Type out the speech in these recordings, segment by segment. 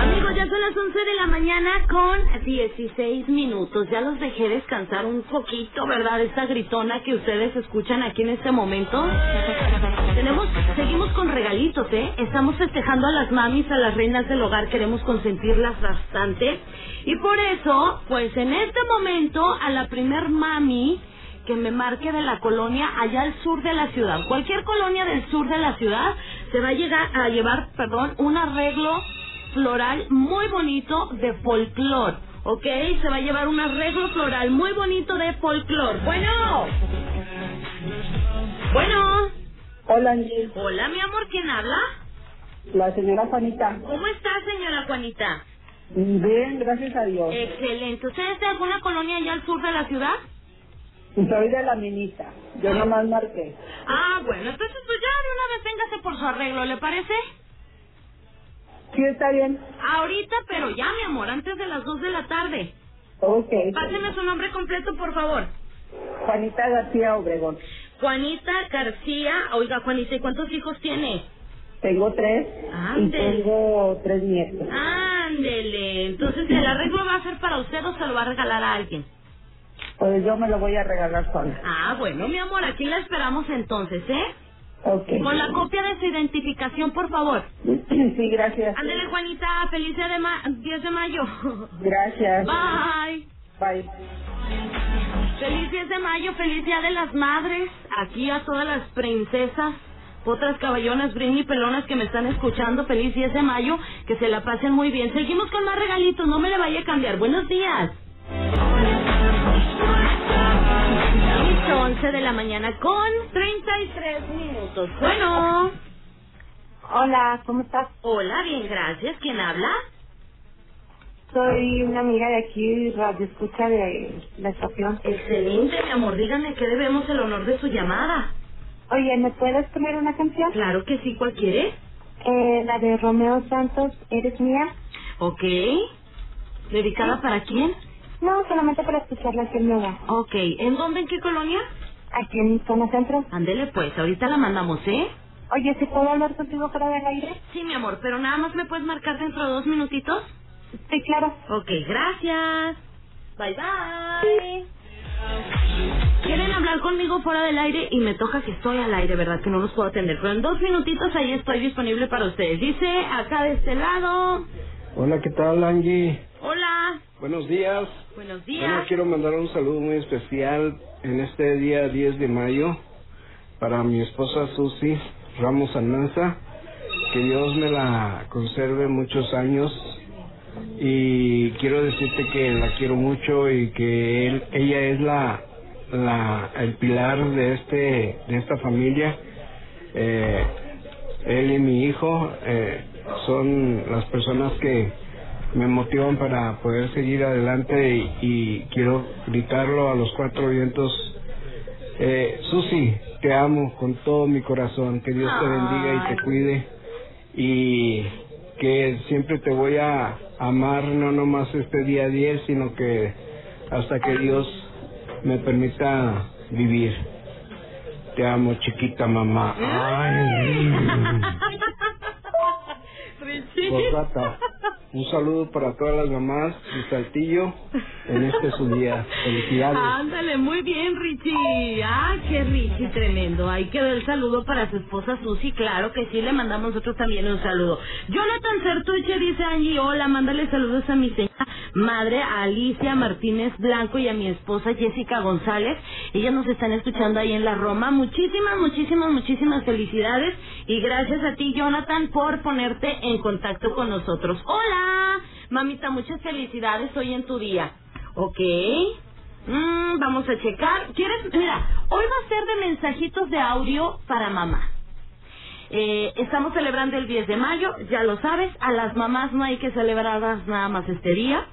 Amigos, ya son las 11 de la mañana con 16 minutos. Ya los dejé descansar un poquito, ¿verdad? Esta gritona que ustedes escuchan aquí en este momento. Tenemos, seguimos con regalitos, ¿eh? Estamos festejando a las mamis, a las reinas del hogar, queremos consentirlas bastante. Y por eso, pues en este momento, a la primer mami que me marque de la colonia allá al sur de la ciudad. Cualquier colonia del sur de la ciudad se va a llegar a llevar, perdón, un arreglo floral muy bonito de folclor. ¿Ok? Se va a llevar un arreglo floral muy bonito de folclor. Bueno. Bueno. Hola, Angie. Hola, mi amor, ¿quién habla? La señora Juanita. ¿Cómo está, señora Juanita? Bien, gracias a Dios. Excelente. ¿Usted es de alguna colonia allá al sur de la ciudad? Soy de la minita. Yo nomás marqué. Ah, bueno, entonces pues ya de una vez véngase por su arreglo, ¿le parece? Sí, está bien. Ahorita, pero ya, mi amor, antes de las dos de la tarde. Ok. Páseme su nombre completo, por favor. Juanita García Obregón. Juanita García. Oiga, Juanita, ¿y cuántos hijos tiene? Tengo tres y Ándele. tengo tres nietos. Ándele. Entonces, ¿el arreglo va a ser para usted o se lo va a regalar a alguien? Pues yo me lo voy a regalar sola. Ah, bueno, mi amor, aquí la esperamos entonces, ¿eh? Ok. Con la copia de su identificación, por favor. Sí, gracias. Ándele, Juanita, feliz día de ma 10 de mayo. Gracias. Bye. Bye. Feliz 10 de mayo, feliz día de las madres. Aquí a todas las princesas, otras caballonas, brini pelonas que me están escuchando. Feliz 10 de mayo, que se la pasen muy bien. Seguimos con más regalitos, no me le vaya a cambiar. Buenos días. Listo, 11 de la mañana con 33 minutos. Bueno. Hola, ¿cómo estás? Hola, bien, gracias. ¿Quién habla? Soy una amiga de aquí, radio escucha de la estación. Excelente, mi amor. Díganme que debemos el honor de su llamada. Oye, ¿me puedes poner una canción? Claro que sí, ¿cuál? Eh, la de Romeo Santos, ¿Eres mía? Ok. ¿Dedicada para quién? No, solamente para escucharla aquí en mi hogar. Ok. ¿En dónde? ¿En qué colonia? Aquí en Zona Centro. Ándele pues, ahorita la mandamos, ¿eh? Oye, ¿si puedo hablar contigo fuera del aire? Sí, mi amor, pero nada más me puedes marcar dentro de dos minutitos. Sí, claro. Ok, gracias. Bye bye. Quieren hablar conmigo fuera del aire y me toca que estoy al aire, ¿verdad? Que no los puedo atender. Pero en dos minutitos ahí estoy disponible para ustedes. Dice acá de este lado. Hola, ¿qué tal, Angie? Hola. Buenos días. Buenos Bueno, días. quiero mandar un saludo muy especial en este día 10 de mayo para mi esposa Susi Ramos Almanza. Que Dios me la conserve muchos años. Y quiero decirte que la quiero mucho y que él, ella es la, la, el pilar de este, de esta familia. Eh, él y mi hijo eh, son las personas que me motivan para poder seguir adelante y, y quiero gritarlo a los cuatro vientos. Eh, Susi, te amo con todo mi corazón, que Dios te bendiga y te cuide y que siempre te voy a amar, no nomás este día 10, sino que hasta que Dios me permita vivir. Te amo, chiquita mamá. Ay. Un saludo para todas las mamás de Saltillo en este su día. Felicidades. Ándale, muy bien, Richie. Ah, qué Richie, tremendo. Ahí quedó el saludo para su esposa Susi. Claro que sí, le mandamos nosotros también un saludo. Jonathan Certuche dice Angie, hola, mándale saludos a mi señora madre, a Alicia Martínez Blanco y a mi esposa Jessica González. Ellas nos están escuchando ahí en la Roma. Muchísimas, muchísimas, muchísimas felicidades. Y gracias a ti, Jonathan, por ponerte en contacto con nosotros. Hola, mamita, muchas felicidades hoy en tu día. Ok. Mm, vamos a checar. ¿Quieres? Mira, hoy va a ser de mensajitos de audio para mamá. Eh, estamos celebrando el 10 de mayo, ya lo sabes. A las mamás no hay que celebrarlas nada más este día.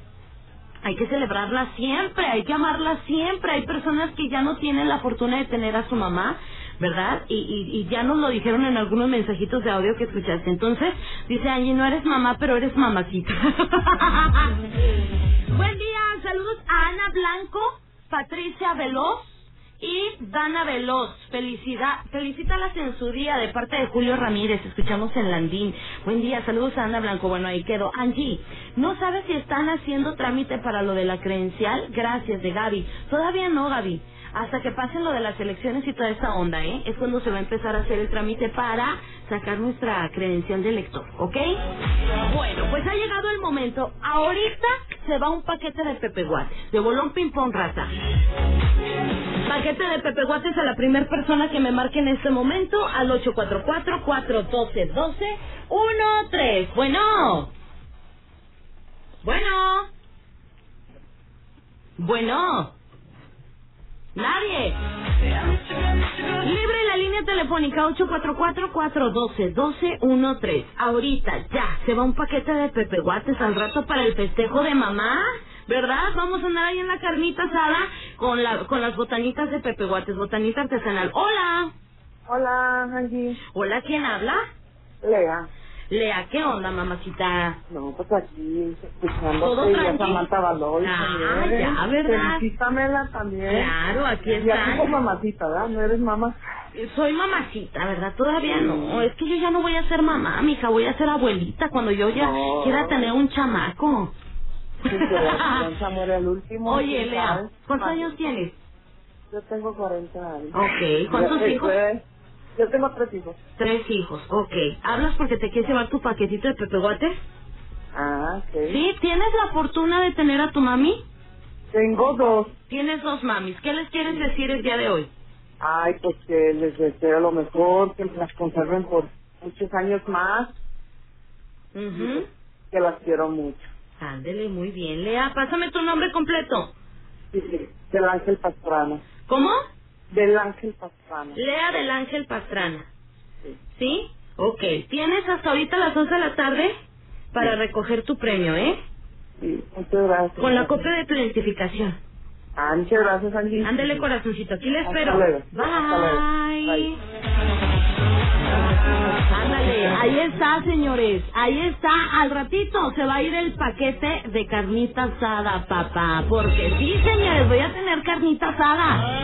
Hay que celebrarla siempre, hay que amarla siempre. Hay personas que ya no tienen la fortuna de tener a su mamá, ¿verdad? Y, y, y ya nos lo dijeron en algunos mensajitos de audio que escuchaste. Entonces, dice Angie, no eres mamá, pero eres mamacita. Buen día, saludos a Ana Blanco, Patricia Veloz y Dana Veloz. Felicidad, felicítalas en su día de parte de Julio Ramírez. Escuchamos en Landín. Buen día, saludos a Ana Blanco. Bueno, ahí quedó. Angie, ¿no sabes si están haciendo trámite para lo de la credencial? Gracias, de Gaby. Todavía no, Gaby. Hasta que pasen lo de las elecciones y toda esa onda, ¿eh? Es cuando se va a empezar a hacer el trámite para sacar nuestra credencial de lector, ¿ok? Bueno, pues ha llegado el momento. Ahorita se va un paquete de Pepe Guates, de bolón ping pong raza. Paquete de Pepe Guates a la primera persona que me marque en este momento al 844-412-1213. Bueno. Bueno. Bueno. Nadie. Libre la línea telefónica 844-412-1213. Ahorita, ya, se va un paquete de Pepe Guates al rato para el festejo de mamá. ¿Verdad? Vamos a andar ahí en la carnita asada con, la, con las botanitas de Pepe Guates, botanita artesanal. Hola. Hola, Angie. Hola, ¿quién habla? Lea. Lea, ¿qué onda, mamacita? No, pues aquí Todo a tranqui. Samantha Baloy Ah, también. ya, ¿verdad? Felicítamela también. Claro, aquí está. como mamacita, ¿verdad? ¿No eres mamá? Soy mamacita, ¿verdad? Todavía no. Es que yo ya no voy a ser mamá, mija. Voy a ser abuelita cuando yo ya No. quiera tener un chamaco. Sí, último. Oye, ¿quién Lea? ¿cuántos años tienes? Yo tengo 40 años. Ok, ¿cuántos Ya, hijos? Yo tengo tres hijos. Tres hijos, ok. ¿Hablas porque te quieres llevar tu paquetito de Pepe Guates? Ah, ok. ¿Sí? ¿Tienes la fortuna de tener a tu mami? Tengo dos. Tienes dos mamis. ¿Qué les quieres decir el día de hoy? Ay, pues que les deseo lo mejor, que las conserven por muchos años más, Mhm. que las quiero mucho. Ándele, muy bien. Lea, pásame tu nombre completo. Sí, sí, del Ángel Pastrana. ¿Cómo? Del Ángel Pastrana. Lea del Ángel Pastrana. Sí. ¿Sí? Ok. Tienes hasta ahorita las 11 de la tarde para recoger tu premio, ¿eh? Sí, muchas gracias. Con la copia de tu identificación. Ah, muchas gracias, Angie. Ándele, corazoncito. Aquí le Hasta espero. luego. Bye. Hasta luego. Bye. Ándale, ahí está, señores. Ahí está. Al ratito se va a ir el paquete de carnita asada, papá. Porque sí, señores, voy a tener carnita asada.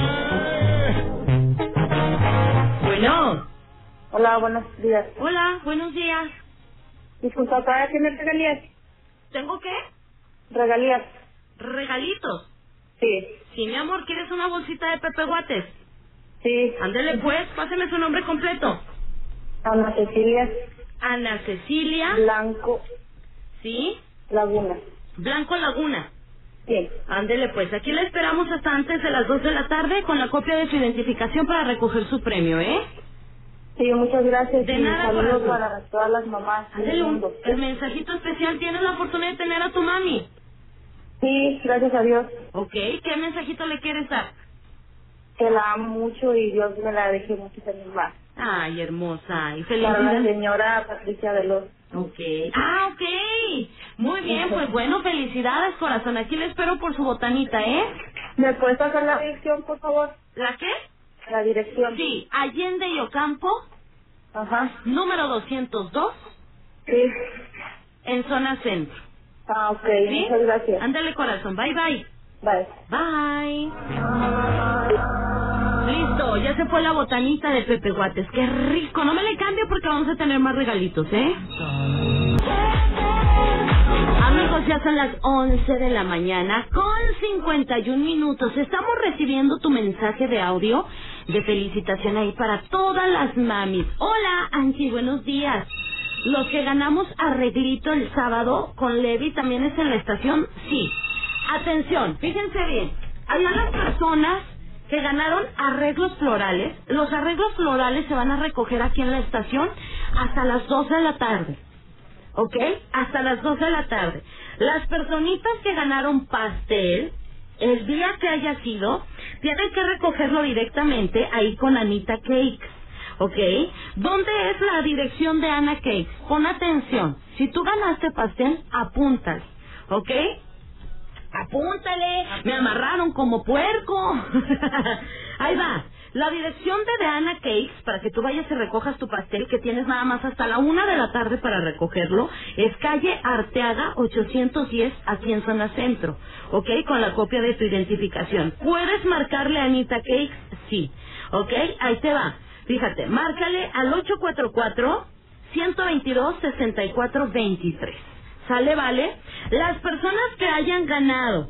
Bueno. Hola, buenos días. Hola, buenos días. Disculpa, ¿todavía tienes regalías? ¿Tengo qué? Regalías. Regalitos. Sí, Sí, mi amor, ¿quieres una bolsita de Pepe Guates? sí. Ándele pues, páseme su nombre completo. Ana Cecilia Ana Cecilia, Blanco ¿sí? Laguna. Blanco Laguna. Sí. Ándele pues, aquí la esperamos hasta antes de las 2 de la tarde con la copia de su identificación para recoger su premio, ¿eh? Sí, muchas gracias. De y nada, saludos para todas las mamás del Ándele un, el mensajito especial, tienes la oportunidad de tener a tu mami. Sí, gracias a Dios. Ok, ¿qué mensajito le quieres dar? Que la amo mucho y Dios me la deje muchos años más. Ay, hermosa, y Para la señora Patricia Veloz. Ok. Ah, ok. Muy bien, pues bueno, felicidades, corazón. Aquí le espero por su botanita, ¿eh? ¿Me puedes pasar la dirección, por favor? ¿La qué? La dirección. Sí, Allende y Ocampo, Ajá. número 202, Sí. en zona centro. Ah, ok. ¿Sí? Muchas gracias. Ándale, corazón. Bye, bye. Bye. Bye. Listo, ya se fue la botanita de Pepe Guates. Qué rico. No me le cambie porque vamos a tener más regalitos, ¿eh? Amigos, ya son las 11 de la mañana con 51 minutos. Estamos recibiendo tu mensaje de audio de felicitación ahí para todas las mamis. Hola, Angie, buenos días. Los que ganamos arreglito el sábado con Levi también es en la estación, sí. Atención, fíjense bien. Hay unas personas que ganaron arreglos florales. Los arreglos florales se van a recoger aquí en la estación hasta las 12 de la tarde. ¿Ok? Hasta las 12 de la tarde. Las personitas que ganaron pastel, el día que haya sido, tienen que recogerlo directamente ahí con Anita Cakes. ¿Ok? ¿Dónde es la dirección de Ana Cakes? Pon atención. Si tú ganaste pastel, apúntale. ¿Ok? Apúntale. Me amarraron como puerco. Ahí va. La dirección de Deana Cakes, para que tú vayas y recojas tu pastel, que tienes nada más hasta la una de la tarde para recogerlo, es calle Arteaga 810, aquí en zona centro, ¿ok? Con la copia de tu identificación. ¿Puedes marcarle a Anita Cakes? Sí, ¿ok? Ahí te va. Fíjate, márcale al 844-122-6423. ¿Sale, vale? Las personas que hayan ganado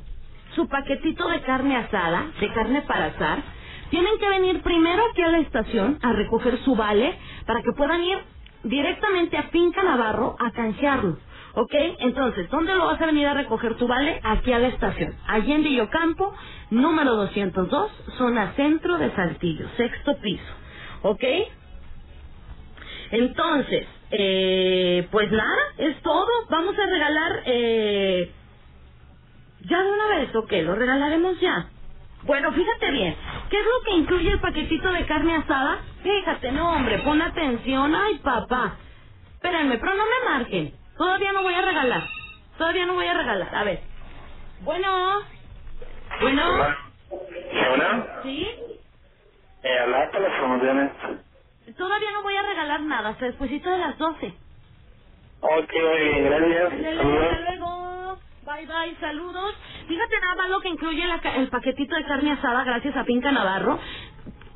su paquetito de carne asada, de carne para asar, tienen que venir primero aquí a la estación a recoger su vale para que puedan ir directamente a Finca Navarro a canjearlo. ¿Ok? Entonces, ¿dónde lo vas a venir a recoger tu vale? Aquí a la estación. Allende y Ocampo, número 202, zona centro de Saltillo, sexto piso. ¿Ok? Entonces, eh, pues nada, es todo. Vamos a regalar, eh, ya de una vez, ¿ok? Lo regalaremos ya. Bueno, fíjate bien, ¿qué es lo que incluye el paquetito de carne asada? Fíjate, no, hombre, pon atención. Ay, papá. Espérenme, pero no me marquen. Todavía no voy a regalar. Todavía no voy a regalar. A ver. Bueno. Bueno. Hola. ¿Sí? Eh, las promociones. Todavía no voy a regalar nada, hasta despuesito de las 12. Ok, bien, gracias. Hasta luego. Bye bye, saludos. Fíjate nada más lo que incluye la el paquetito de carne asada gracias a Pinca Navarro.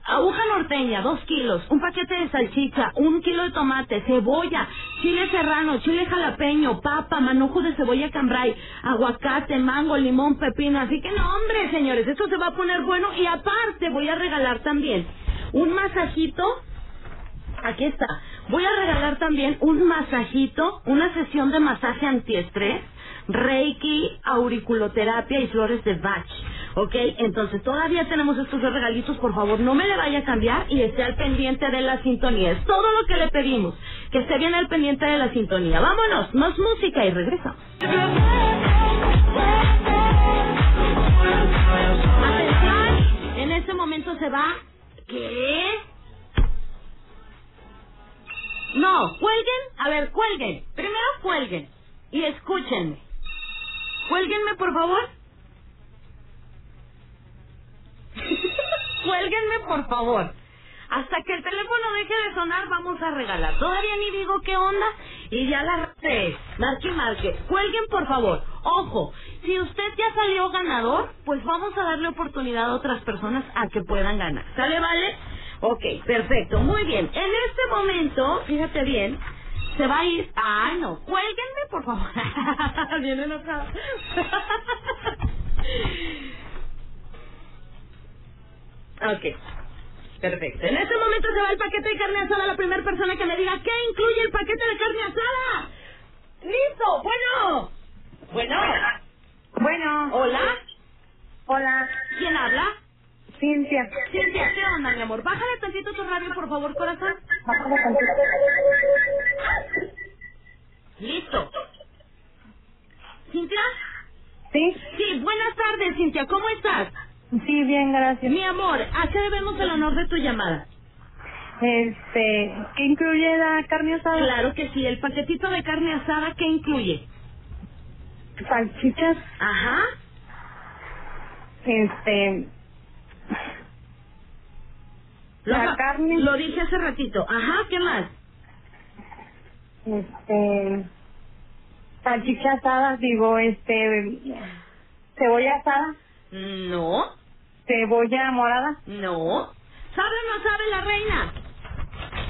Aguja norteña, dos kilos, un paquete de salchicha, un kilo de tomate, cebolla, chile serrano, chile jalapeño, papa, manojo de cebolla cambray, aguacate, mango, limón, pepino. Así que no, hombre, señores, esto se va a poner bueno. Y aparte voy a regalar también un masajito Aquí está. Voy a regalar también un masajito, una sesión de masaje antiestrés, Reiki, auriculoterapia y flores de Bach. ¿Ok? Entonces todavía tenemos estos dos regalitos. Por favor, no me le vaya a cambiar y esté al pendiente de la sintonía. Es todo lo que le pedimos. Que esté bien al pendiente de la sintonía. Vámonos, más música y regresamos. Atención, en este momento se va. ¿Qué? No, cuelguen, a ver, cuelguen. Primero cuelguen y escúchenme. Cuélguenme, por favor. Cuélguenme, por favor. Hasta que el teléfono deje de sonar, vamos a regalar. Todavía ni digo qué onda y ya la sé. Marque y marque. Cuelguen, por favor. Ojo, si usted ya salió ganador, pues vamos a darle oportunidad a otras personas a que puedan ganar. ¿Sale, vale? Ok, perfecto. Muy bien. En este momento, fíjate bien, se va a ir. Ay, no. Cuélguenme, por favor. bien enojado. ok. Perfecto. En este momento se va el paquete de carne asada a la primera persona que me diga qué incluye el paquete de carne asada. ¡Listo! Bueno. Bueno. Bueno, Hola. hola, ¿Quién habla? Cintia. Cintia, ¿qué onda, mi amor? Bájale tantito tu radio, por favor, corazón. Bájale tantito. Listo. ¿Cintia? ¿Sí? Sí, buenas tardes, Cintia. ¿Cómo estás? Sí, bien, gracias. Mi amor, ¿a qué debemos el honor de tu llamada? Este, ¿qué incluye la carne asada? Claro que sí. El paquetito de carne asada, ¿qué incluye? Salchichas, Ajá. este, La carne. Lo dije hace ratito. Ajá, ¿qué más? este, salchichas asadas, digo, este, cebolla asada, No, cebolla morada. no. ¿Sabe o no sabe la reina?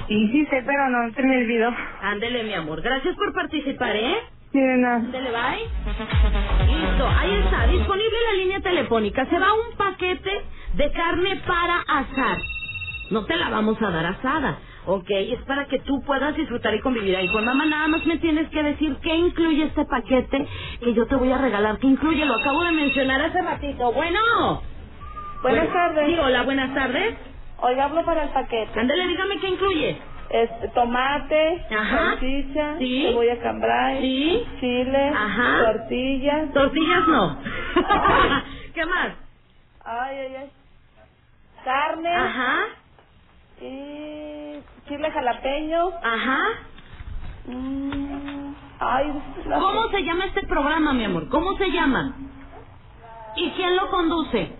Sí, sí sé, pero no se me olvidó. Ándele, mi amor. Gracias por participar, ¿eh? Sí, de nada. Ándele, bye. Listo, ahí está. Disponible la línea telefónica. Se va un paquete de carne para asar. No te la vamos a dar asada, ¿ok? Es para que tú puedas disfrutar y convivir ahí con mamá. Nada más me tienes que decir qué incluye este paquete que yo te voy a regalar. ¿Qué incluye? Lo acabo de mencionar hace ratito. Bueno. Buenas Bueno, tardes. Sí, hola, buenas tardes. Oiga, hablo para el paquete. Ándale, dígame qué incluye. Este, tomate, Ajá. salchicha, Sí. cebolla cambray, Sí. chile, Ajá. tortillas. Tortillas no. ¿Qué más? Ay, ay, ay. Carne Ajá, y chile jalapeño. ajá. Mm, ay, la- ¿Cómo se llama este programa, mi amor? ¿Cómo se llama? ¿Y quién lo conduce?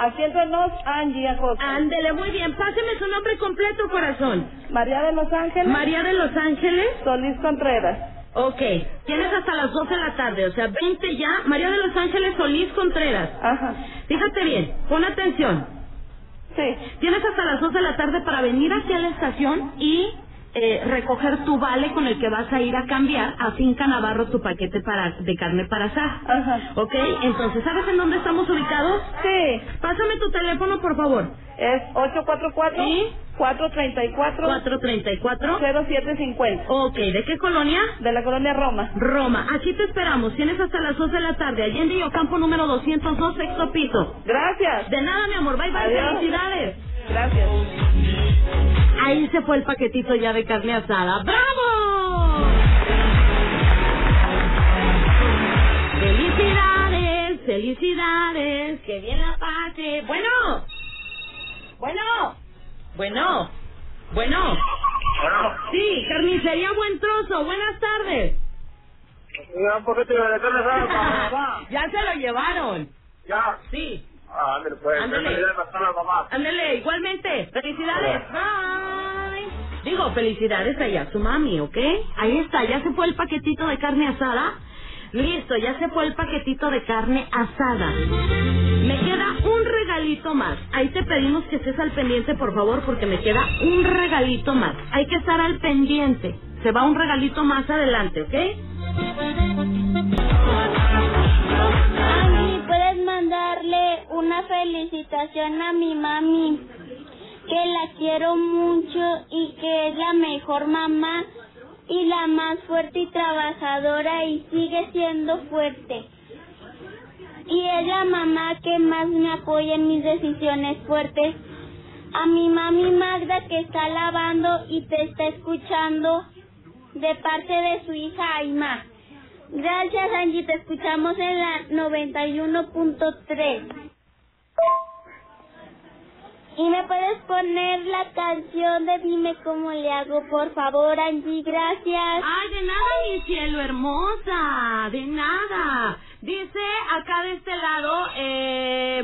Aquí entre nos, Angie Acosta. Ándele, muy bien. Páseme su nombre completo, corazón. María de Los Ángeles. María de Los Ángeles. Solís Contreras. Ok. Tienes hasta las 12 de la tarde, o sea, 20 ya. María de Los Ángeles Solís Contreras. Ajá. Fíjate bien, pon atención. Sí. Tienes hasta las 2 de la tarde para venir hacia la estación y eh, recoger tu vale con el que vas a ir a cambiar a Finca Navarro tu paquete para de carne para asar. Ajá. ¿Ok? Entonces, ¿sabes en dónde estamos ubicados? Sí. Pásame tu teléfono, por favor. Es 844 ¿Sí? 434 434. 0750. Ok, ¿de qué colonia? De la colonia Roma. Roma. Aquí te esperamos. Tienes hasta las 2 de la tarde. Allende y Ocampo número 202, sexto piso. Gracias. De nada, mi amor. Bye, bye. Adiós. Felicidades. Gracias. Ahí se fue el paquetito ya de carne asada. ¡Bravo! ¡Felicidades! ¡Felicidades! ¡Que bien la pase! Bueno. Bueno. Bueno. Bueno. Bueno, Sí, carnicería Buen Trozo. Buenas tardes. Ya se lo llevaron. Ya. Sí. Ah, ándale, pues. Ándale. Igualmente. Felicidades. Bye. Digo, felicidades allá a su mami, ¿ok? Ahí está, ya se fue el paquetito de carne asada. Listo, ya se fue el paquetito de carne asada. Me queda un regalito más. Ahí te pedimos que estés al pendiente, por favor, porque me queda un regalito más. Hay que estar al pendiente. Se va un regalito más adelante, ¿ok? Mami, ¿puedes mandarle una felicitación a mi mami? Que la quiero mucho y que es la mejor mamá y la más fuerte y trabajadora y sigue siendo fuerte. Y es la mamá que más me apoya en mis decisiones fuertes. A mi mami Magda que está lavando y te está escuchando de parte de su hija Aima. Gracias Angie, te escuchamos en la 91.3. ¿Y me puedes poner la canción de Dime cómo le hago, por favor, Angie? Gracias. Ay, de nada, mi cielo hermosa, de nada. Dice acá de este lado, eh,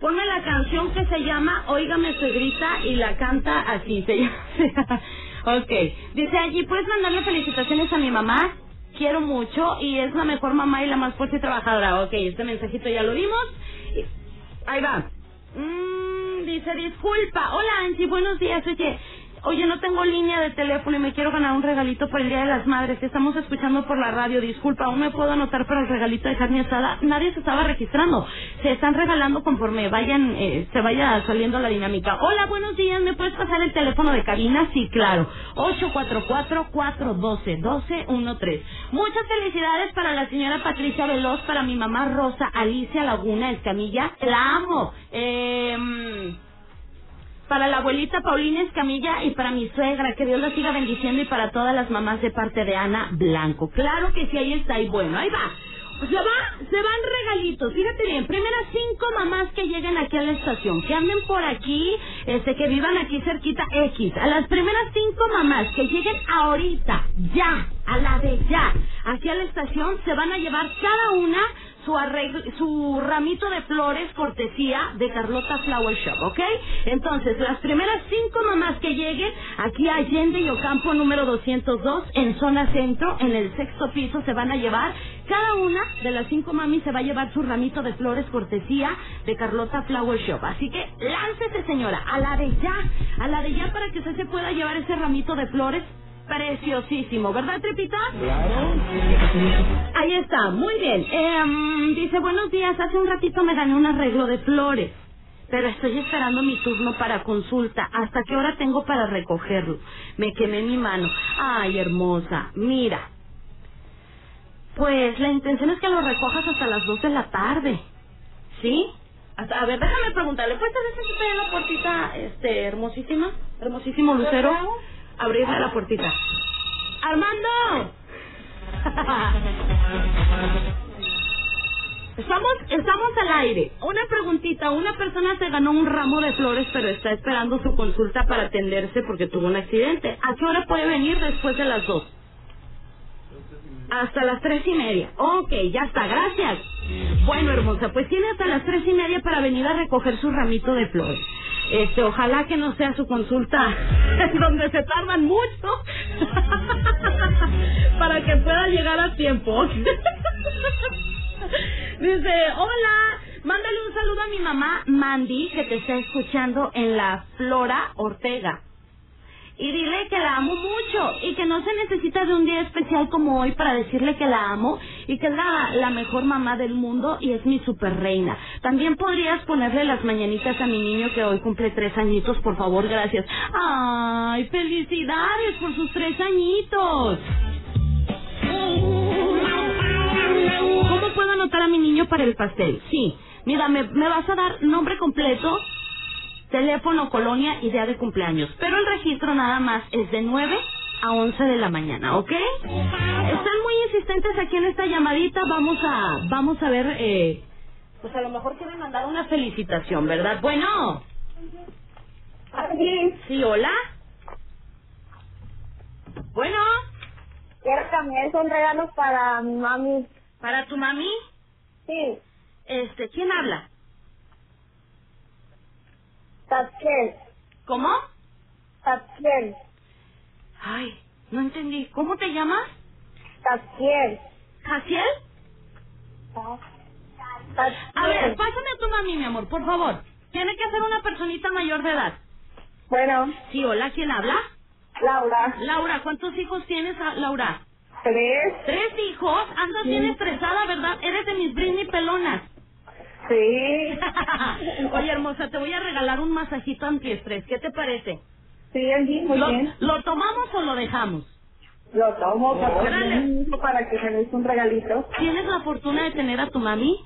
ponme la canción que se llama Óigame Suegrita y la canta así, se llama. ok, dice allí, ¿puedes mandarle felicitaciones a mi mamá? Quiero mucho y es la mejor mamá y la más fuerte y trabajadora. Ok, este mensajito ya lo vimos. Y- Ahí va. Mm, dice, disculpa. Hola, Angie, buenos días. Oye, oye, no tengo línea de teléfono y me quiero ganar un regalito para el Día de las Madres. Estamos escuchando por la radio. Disculpa, aún me puedo anotar para el regalito de carne asada. Nadie se estaba registrando. Se están regalando conforme vayan, eh, se vaya saliendo la dinámica. Hola, buenos días. ¿Me puedes pasar el teléfono de cabina? Sí, claro. 844-412-1213. Muchas felicidades para la señora Patricia Veloz, para mi mamá Rosa Alicia Laguna Escamilla. La amo. Eh, para la abuelita Paulina Escamilla y para mi suegra, que Dios la siga bendiciendo y para todas las mamás de parte de Ana Blanco. Claro que sí, ahí está, y bueno, ahí va. Se va, se van regalitos, fíjate bien, primeras cinco mamás que lleguen aquí a la estación, que anden por aquí, este, que vivan aquí cerquita X, a las primeras cinco mamás que lleguen ahorita, ya, a la de ya, aquí a la estación, se van a llevar cada una su arreglo, su ramito de flores cortesía de Carlota Flower Shop, ¿ok? Entonces, las primeras cinco mamás que lleguen aquí a Allende y Ocampo número 202 en zona centro, en el sexto piso, se van a llevar, cada una de las cinco mamis se va a llevar su ramito de flores cortesía de Carlota Flower Shop. Así que láncese, señora, a la de ya, a la de ya para que usted se pueda llevar ese ramito de flores preciosísimo, ¿verdad, Trepita? Claro. Ahí está, muy bien. Em, dice, buenos días, hace un ratito me gané un arreglo de flores, pero estoy esperando mi turno para consulta. ¿Hasta qué hora tengo para recogerlo? Me quemé mi mano. Ay, hermosa, mira. Pues la intención es que lo recojas hasta las dos de la tarde. ¿Sí? Hasta- a ver, déjame preguntarle, ¿puedes está en la puertita, este, hermosísima? Hermosísimo lucero. Abrirle la puertita. ¡Armando! Estamos, estamos al aire. Una preguntita. Una persona se ganó un ramo de flores, pero está esperando su consulta para atenderse porque tuvo un accidente. ¿A qué hora puede venir después de las dos? Hasta las tres y media. Ok, ya está, gracias. Bueno, hermosa, pues tiene hasta las tres y media para venir a recoger su ramito de flores. Este, ojalá que no sea su consulta donde se tardan mucho para que pueda llegar a tiempo. Dice, hola, mándale un saludo a mi mamá Mandy que te está escuchando en la Flora Ortega. Y dile que la amo mucho y que no se necesita de un día especial como hoy para decirle que la amo y que es la, mejor mamá del mundo y es mi super reina. También podrías ponerle las mañanitas a mi niño que hoy cumple tres añitos, por favor, gracias. ¡Ay, felicidades por sus tres añitos! ¿Cómo puedo anotar a mi niño para el pastel? Sí. Mira, me, me vas a dar nombre completo, teléfono, colonia y día de cumpleaños. Pero el registro nada más es de 9 a 11 de la mañana, ¿ok? Están muy insistentes aquí en esta llamadita. Vamos a, vamos a ver, eh, pues a lo mejor quieren mandar una felicitación, ¿verdad? Bueno. Sí, hola. Bueno, Quiero cambiar son regalos para mi mami. para tu mami, Sí, este, ¿quién habla? Tapsiel. ¿Cómo? Tapsiel. Ay, no entendí. ¿Cómo te llamas? Tapsiel. ¿Jaciel? A ver, pásame a tu mami, mi amor, por favor. Tiene que ser una personita mayor de edad. Bueno, Sí, hola, ¿quién habla? Laura. Laura, ¿cuántos hijos tienes, ah, Laura? Tres. ¿Tres hijos? Andas bien estresada, ¿verdad? Eres de mis Britney pelonas. Sí. Oye, hermosa, te voy a regalar un masajito antiestrés. ¿Qué te parece? Sí, Angie, muy ¿Lo, bien. ¿Lo tomamos o lo dejamos? Lo tomo para, Órale. para que me des un regalito. ¿Tienes la fortuna de tener a tu mami?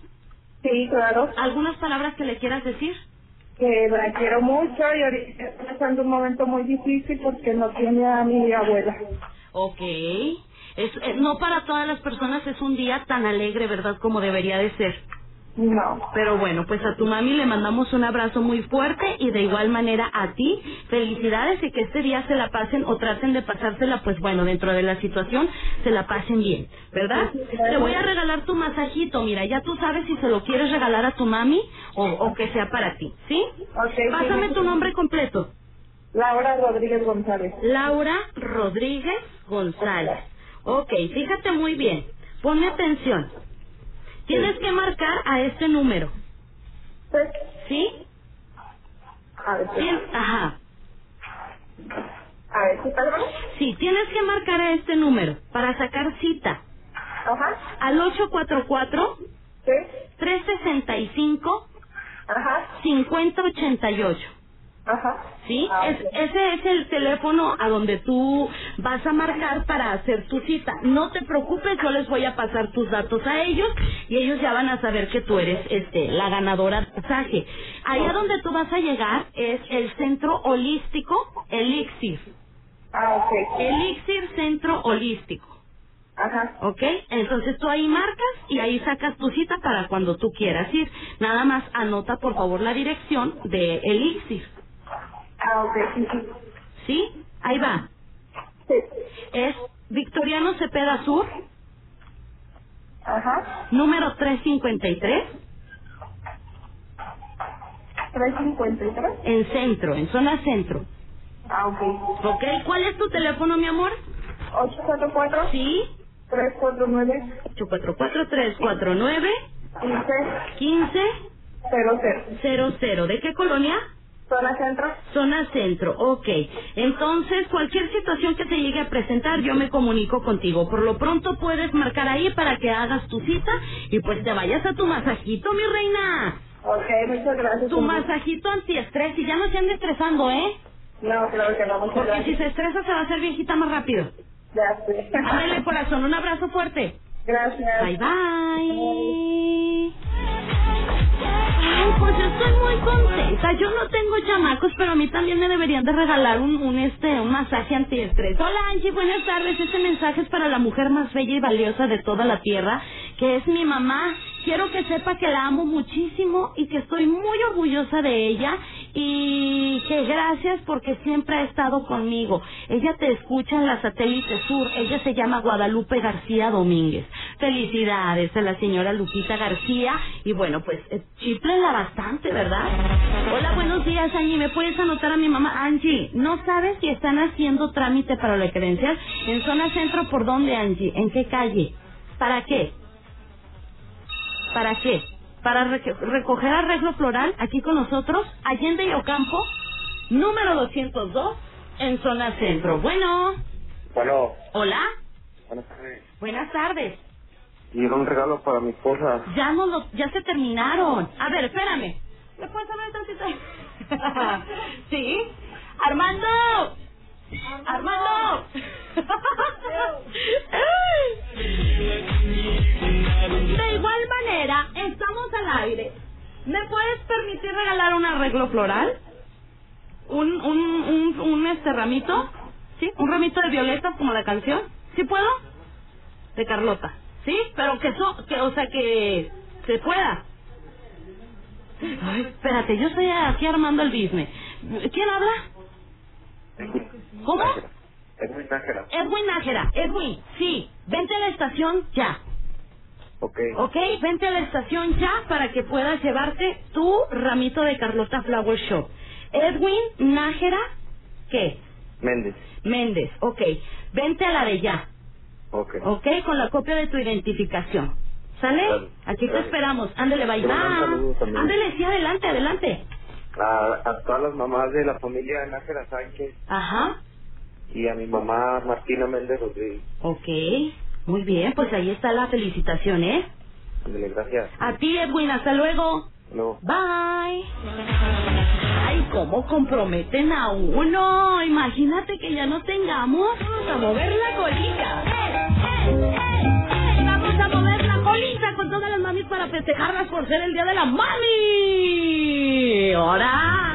Sí, claro. ¿Algunas palabras que le quieras decir? Que la quiero mucho y ahorita está pasando un momento muy difícil porque no tiene a mi abuela. Ok. Es, eh, no para todas las personas es un día tan alegre, ¿verdad? Como debería de ser. No. Pero bueno, pues a tu mami le mandamos un abrazo muy fuerte y de igual manera a ti, felicidades y que este día se la pasen o traten de pasársela, pues bueno, dentro de la situación, se la pasen bien, ¿verdad? Te voy a regalar tu masajito, mira, ya tú sabes si se lo quieres regalar a tu mami o, o que sea para ti, ¿sí? Ok, Pásame sí. tu nombre completo. Laura Rodríguez González. Laura Rodríguez González. Ok, fíjate muy bien. Ponme atención. Tienes que marcar a este número. Pues, ¿Sí? a ver, Tien- Ajá. a ver, ¿sí, perdón? Sí, tienes que marcar a este número para sacar cita. Ajá. Al 844 Sí. 365 Ajá. 5088. Ajá. ¿Sí? Ah, Es- ese es el teléfono a donde tú vas a marcar para hacer tu cita. No te preocupes, yo les voy a pasar tus datos a ellos y ellos ya van a saber que tú eres este la ganadora del pasaje. Allá donde tú vas a llegar es el centro holístico Elixir. Ah, ok. Elixir Centro Holístico. Ajá. ¿Ok? Entonces tú ahí marcas y ahí sacas tu cita para cuando tú quieras ir. Nada más anota por favor la dirección de Elixir. Ah, ok, sí. Ahí va. Sí. Es Victoriano Cepeda Sur, Ajá. número 353, 353. en centro, en zona centro. Ah, ok. ¿Ok? ¿Cuál es tu teléfono, mi amor? 844 Sí. 349 844-349-1500. 15 00. ¿De qué colonia? Zona centro. Zona centro, ok. Entonces, cualquier situación que se llegue a presentar, yo me comunico contigo. Por lo pronto puedes marcar ahí para que hagas tu cita y pues te vayas a tu masajito, mi reina. Ok, muchas gracias. Tu masajito antiestrés y ya no se ande estresando, ¿eh? No, claro que no, muchas Porque si se estresa se va a hacer viejita más rápido. Gracias. Ándale, corazón, un abrazo fuerte. Gracias. Bye, bye. Ay, pues estoy muy contenta. Yo no tengo chamacos, pero a mí también me deberían de regalar un, un este un masaje antiestrés. Hola Angie, buenas tardes. Este mensaje es para la mujer más bella y valiosa de toda la tierra, que es mi mamá. Quiero que sepa que la amo muchísimo y que estoy muy orgullosa de ella y que gracias porque siempre ha estado conmigo. Ella te escucha en la satélite sur. Ella se llama Guadalupe García Domínguez. Felicidades a la señora Lupita García y bueno, pues eh, chiflenla bastante, ¿verdad? Hola, buenos días, Angie. ¿Me puedes anotar a mi mamá? Angie, ¿no sabes si están haciendo trámite para la credencial? En zona centro, ¿por dónde, Angie? ¿En qué calle? ¿Para qué? ¿Para qué? Para re- recoger arreglo floral aquí con nosotros, Allende y Ocampo, número 202, en zona centro. Bueno, Bueno, hola, buenas tardes. buenas tardes. Y era un regalo para mi esposa. Ya no lo, ya se terminaron. A ver, espérame. ¿Me puedes hablar tantito? ¿Sí? Armando. Armando. De igual manera, estamos al aire. ¿Me puedes permitir regalar un arreglo floral? ¿Un, un, un, un este ramito? ¿Sí? ¿Un ramito de violetas como la canción? ¿Sí puedo? de Carlota, ¿sí? Pero que so, que o sea que se pueda. Ay, espérate, yo estoy aquí armando el business. ¿Quién habla? ¿Cómo? Muy nájera. Edwin Nájera, Edwin, sí, vente a la estación ya, Ok. ¿ok? Vente a la estación ya para que puedas llevarte tu ramito de Carlota Flower Shop. Edwin Nájera, ¿qué? Méndez. Méndez, ok. Vente a la de ya. Ok. Ok, con la copia de tu identificación. ¿Sale? Claro. Aquí te esperamos. Ándele, bye. Ándele, sí, adelante, adelante. A, a todas las mamás de la familia Nájera Sánchez Ajá. y a mi mamá Martina Méndez Rodríguez. Ok. Muy bien, pues ahí está la felicitación, ¿eh? Ándale, gracias. A ti, Edwin, hasta luego. No. Bye. Ay, ¿cómo comprometen a uno? Imagínate que ya no tengamos. Vamos a mover la colita. Vamos a mover con todas las mamis para festejarlas por ser el día de la mami. ¡Hora!